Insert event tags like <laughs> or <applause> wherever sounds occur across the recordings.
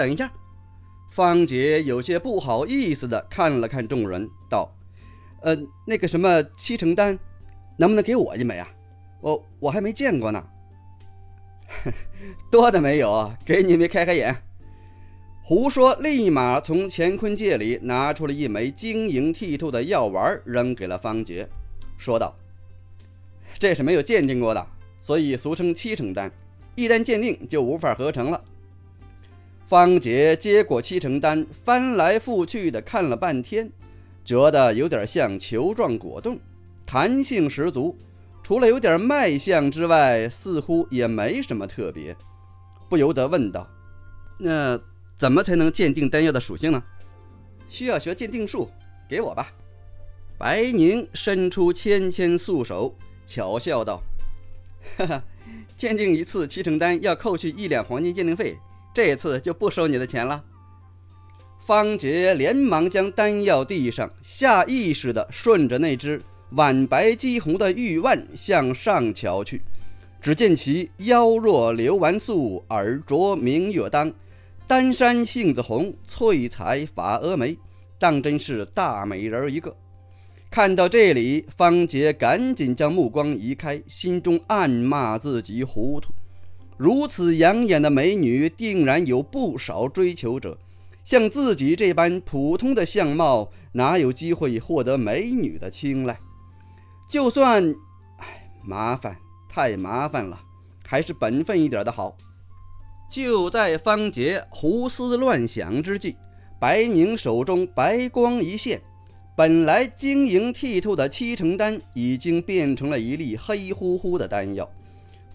等一下。方杰有些不好意思的看了看众人，道：“呃，那个什么七成丹，能不能给我一枚啊？我我还没见过呢。<laughs> 多的没有，给你们开开眼。”胡说，立马从乾坤戒里拿出了一枚晶莹剔透的药丸，扔给了方杰，说道：“这是没有鉴定过的，所以俗称七成丹。一旦鉴定，就无法合成了。”方杰接过七成丹，翻来覆去的看了半天，觉得有点像球状果冻，弹性十足。除了有点卖相之外，似乎也没什么特别，不由得问道：“那怎么才能鉴定丹药的属性呢？”需要学鉴定术，给我吧。白宁伸出纤纤素手，巧笑道：“哈哈，鉴定一次七成丹要扣去一两黄金鉴定费。”这次就不收你的钱了。方杰连忙将丹药递上，下意识地顺着那只晚白肌红的玉腕向上瞧去。只见其腰若流纨素，耳着明月当，丹山杏子红，翠彩发蛾眉，当真是大美人一个。看到这里，方杰赶紧将目光移开，心中暗骂自己糊涂。如此养眼的美女，定然有不少追求者。像自己这般普通的相貌，哪有机会获得美女的青睐？就算，唉，麻烦，太麻烦了，还是本分一点的好。就在方杰胡思乱想之际，白宁手中白光一现，本来晶莹剔透的七成丹，已经变成了一粒黑乎乎的丹药。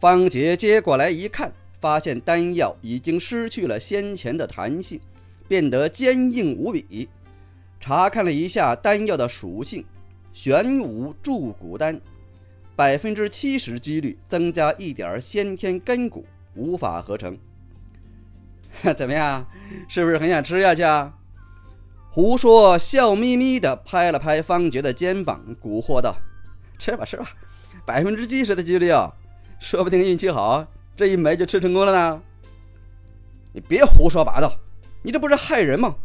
方杰接过来一看，发现丹药已经失去了先前的弹性，变得坚硬无比。查看了一下丹药的属性，玄武铸骨丹，百分之七十几率增加一点先天根骨，无法合成。<laughs> 怎么样，是不是很想吃下去啊？胡说，笑眯眯地拍了拍方杰的肩膀，蛊惑道：“吃吧，吃吧，百分之七十的几率啊！”说不定运气好，这一枚就吃成功了呢。你别胡说八道，你这不是害人吗？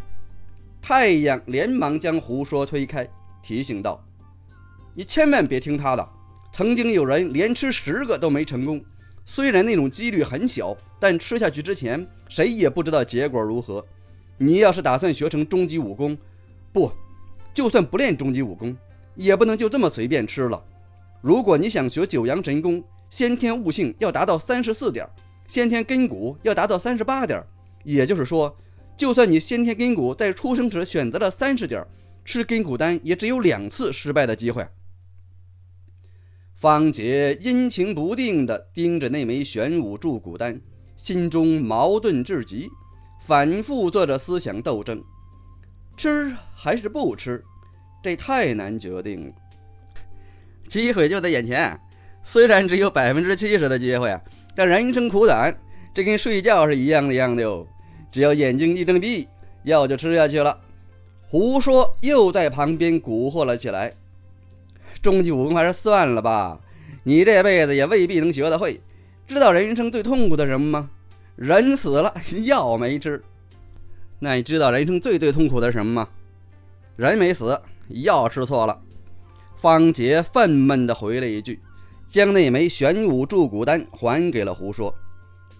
太阳连忙将胡说推开，提醒道：“你千万别听他的。曾经有人连吃十个都没成功，虽然那种几率很小，但吃下去之前谁也不知道结果如何。你要是打算学成终极武功，不，就算不练终极武功，也不能就这么随便吃了。如果你想学九阳神功，先天悟性要达到三十四点，先天根骨要达到三十八点。也就是说，就算你先天根骨在出生时选择了三十点，吃根骨丹也只有两次失败的机会。方杰阴晴不定地盯着那枚玄武铸骨丹，心中矛盾至极，反复做着思想斗争：吃还是不吃？这太难决定了。机会就在眼前。虽然只有百分之七十的机会，但人生苦短，这跟睡觉是一样的样的哟。只要眼睛一睁闭，药就吃下去了。胡说又在旁边蛊惑了起来。终极武功还是算了吧，你这辈子也未必能学得会。知道人生最痛苦的什么吗？人死了，药没吃。那你知道人生最最痛苦的什么吗？人没死，药吃错了。方杰愤懑地回了一句。将那枚玄武铸骨丹还给了胡说。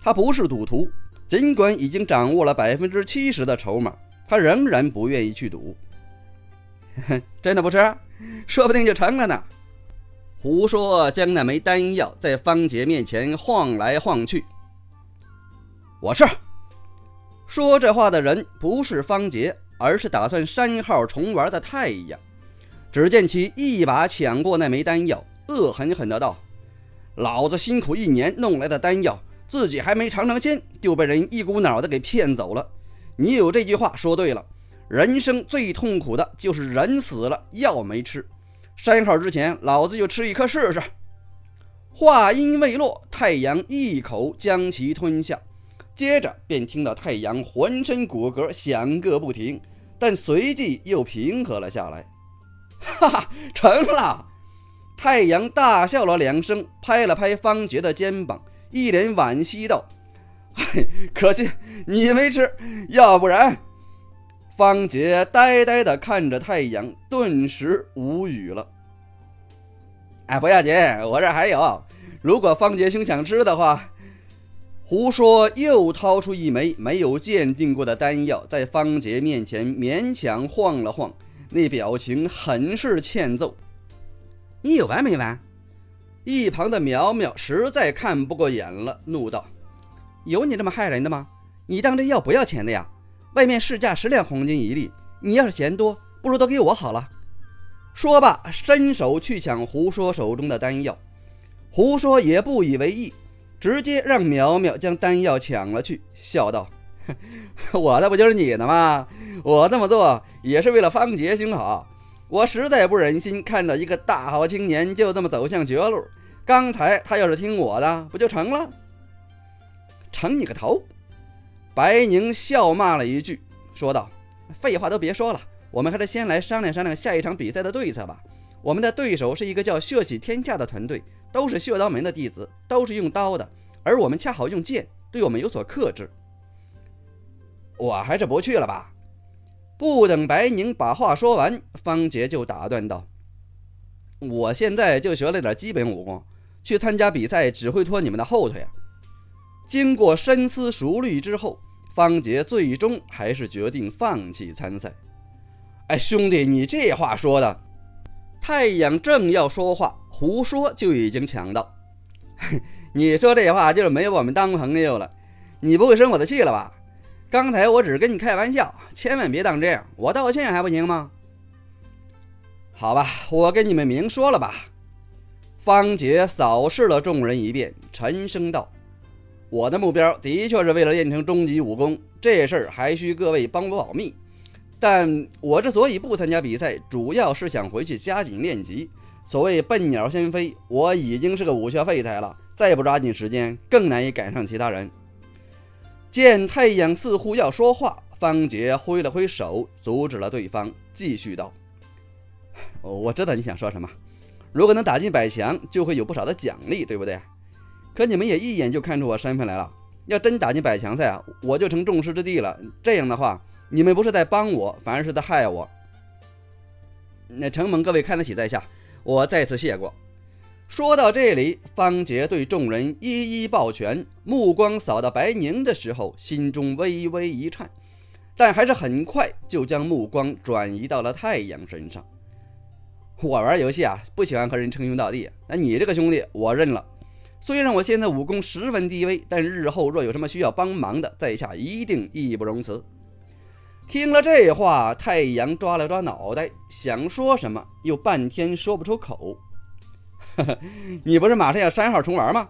他不是赌徒，尽管已经掌握了百分之七十的筹码，他仍然不愿意去赌。<laughs> 真的不吃，说不定就成了呢。胡说将那枚丹药在方杰面前晃来晃去。我是说这话的人不是方杰，而是打算删号重玩的太阳。只见其一把抢过那枚丹药。恶狠狠的道：“老子辛苦一年弄来的丹药，自己还没尝尝鲜，就被人一股脑的给骗走了。你有这句话说对了，人生最痛苦的就是人死了，药没吃。删号之前，老子就吃一颗试试。”话音未落，太阳一口将其吞下，接着便听到太阳浑身骨骼响个不停，但随即又平和了下来。哈哈，成了！太阳大笑了两声，拍了拍方杰的肩膀，一脸惋惜道：“可惜你没吃，要不然……方杰呆呆地看着太阳，顿时无语了。哎，不要紧，我这还有。如果方杰兄想吃的话，胡说又掏出一枚没有鉴定过的丹药，在方杰面前勉强晃了晃，那表情很是欠揍。你有完没完？一旁的苗苗实在看不过眼了，怒道：“有你这么害人的吗？你当这药不要钱的呀？”外面市价十两黄金一粒，你要是嫌多，不如都给我好了。说罢，伸手去抢胡说手中的丹药。胡说也不以为意，直接让苗苗将丹药抢了去，笑道：“我的不就是你的吗？我这么做也是为了方杰兄好。我实在不忍心看到一个大好青年就这么走向绝路。刚才他要是听我的，不就成了？成你个头！”白宁笑骂了一句，说道：“废话都别说了，我们还是先来商量商量下一场比赛的对策吧。我们的对手是一个叫血洗天下的团队，都是血刀门的弟子，都是用刀的，而我们恰好用剑，对我们有所克制。我还是不去了吧。”不等白宁把话说完，方杰就打断道：“我现在就学了点基本武功，去参加比赛只会拖你们的后腿啊。”经过深思熟虑之后，方杰最终还是决定放弃参赛。哎，兄弟，你这话说的！太阳正要说话，胡说就已经抢到。<laughs> 你说这话就是没我们当朋友了，你不会生我的气了吧？刚才我只是跟你开玩笑，千万别当真。我道歉还不行吗？好吧，我跟你们明说了吧。方杰扫视了众人一遍，沉声道。我的目标的确是为了练成终极武功，这事儿还需各位帮我保密。但我之所以不参加比赛，主要是想回去加紧练级。所谓笨鸟先飞，我已经是个武学废材了，再不抓紧时间，更难以赶上其他人。见太阳似乎要说话，方杰挥了挥手，阻止了对方，继续道：“我知道你想说什么，如果能打进百强，就会有不少的奖励，对不对？”可你们也一眼就看出我身份来了。要真打进百强赛啊，我就成众矢之的了。这样的话，你们不是在帮我，反而是在害我。那承蒙各位看得起在下，我再次谢过。说到这里，方杰对众人一一抱拳，目光扫到白宁的时候，心中微微一颤，但还是很快就将目光转移到了太阳身上。我玩游戏啊，不喜欢和人称兄道弟。那你这个兄弟，我认了。虽然我现在武功十分低微，但日后若有什么需要帮忙的，在下一定义不容辞。听了这话，太阳抓了抓脑袋，想说什么，又半天说不出口。呵呵，你不是马上要删号重玩吗？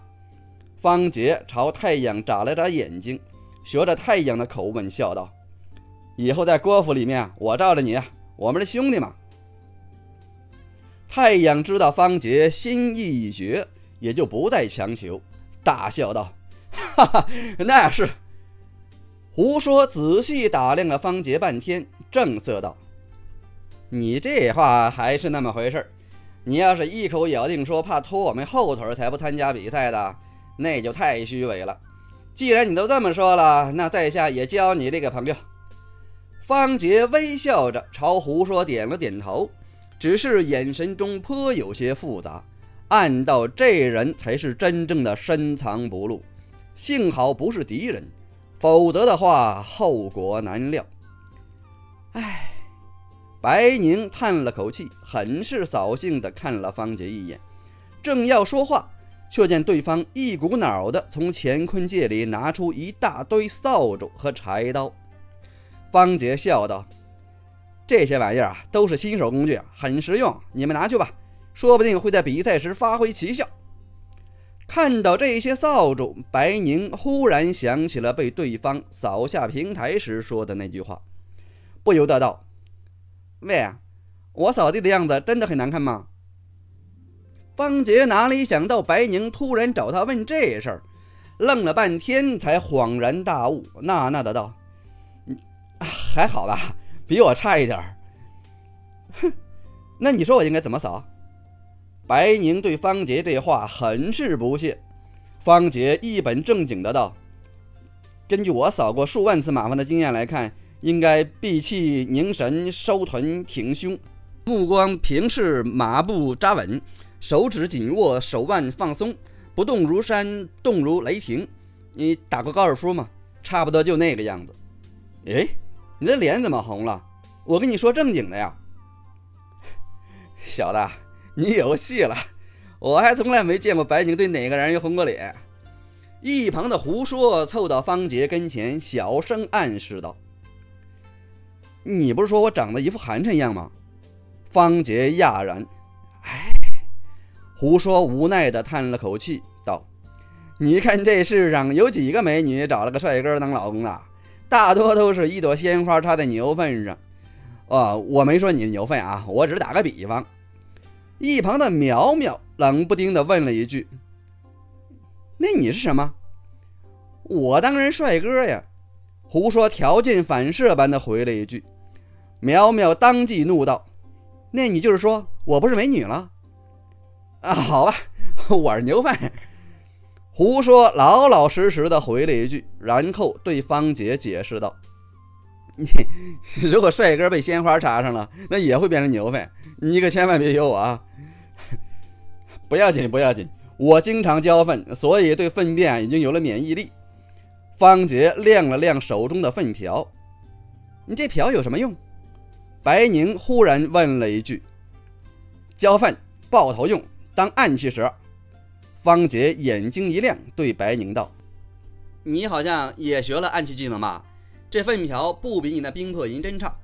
方杰朝太阳眨了眨眼睛，学着太阳的口吻笑道：“以后在郭府里面，我罩着你，我们是兄弟嘛。”太阳知道方杰心意已决。也就不再强求，大笑道：“哈哈，那是。”胡说仔细打量了方杰半天，正色道：“你这话还是那么回事儿你要是一口咬定说怕拖我们后腿才不参加比赛的，那就太虚伪了。既然你都这么说了，那在下也交你这个朋友。”方杰微笑着朝胡说点了点头，只是眼神中颇有些复杂。暗道这人才是真正的深藏不露，幸好不是敌人，否则的话后果难料。唉，白宁叹了口气，很是扫兴地看了方杰一眼，正要说话，却见对方一股脑的从乾坤界里拿出一大堆扫帚和柴刀。方杰笑道：“这些玩意儿啊，都是新手工具，很实用，你们拿去吧。”说不定会在比赛时发挥奇效。看到这些扫帚，白宁忽然想起了被对方扫下平台时说的那句话，不由得道：“喂，我扫地的样子真的很难看吗？”方杰哪里想到白宁突然找他问这事儿，愣了半天才恍然大悟，纳纳的道：“还好吧，比我差一点儿。”哼，那你说我应该怎么扫？白宁对方杰这话很是不屑，方杰一本正经的道：“根据我扫过数万次马蜂的经验来看，应该闭气凝神，收臀挺胸，目光平视，马步扎稳，手指紧握，手腕放松，不动如山，动如雷霆。你打过高尔夫吗？差不多就那个样子。哎，你的脸怎么红了？我跟你说正经的呀，<laughs> 小子，你有戏了。我还从来没见过白宁对哪个人红过脸。一旁的胡说凑到方杰跟前，小声暗示道：“你不是说我长得一副寒碜样吗？”方杰讶然：“哎。”胡说无奈的叹了口气道：“你看这世上有几个美女找了个帅哥当老公的？大多都是一朵鲜花插在牛粪上。”哦，我没说你牛粪啊，我只是打个比方。一旁的苗苗冷不丁的问了一句。那你是什么？我当然帅哥呀！胡说条件反射般的回了一句。苗苗当即怒道：“那你就是说我不是美女了？”啊，好吧，我是牛粪。胡说老老实实的回了一句，然后对方杰解释道：“你 <laughs> 如果帅哥被鲜花插上了，那也会变成牛粪，你可千万别有我啊！<laughs> 不要紧，不要紧。”我经常交粪，所以对粪便已经有了免疫力。方杰亮了亮手中的粪瓢，你这瓢有什么用？白宁忽然问了一句。交粪爆头用，当暗器使。方杰眼睛一亮，对白宁道：“你好像也学了暗器技能吧？这粪瓢不比你那冰魄银针差。”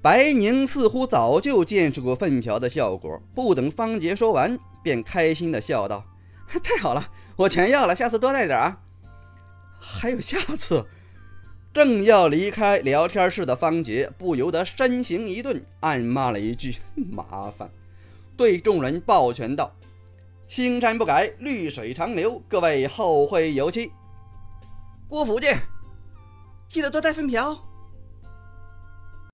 白宁似乎早就见识过粪瓢的效果，不等方杰说完。便开心地笑道：“太好了，我全要了，下次多带点啊！”还有下次？正要离开聊天室的方杰不由得身形一顿，暗骂了一句“麻烦”，对众人抱拳道：“青山不改，绿水长流，各位后会有期。”郭福见，记得多带份瓢。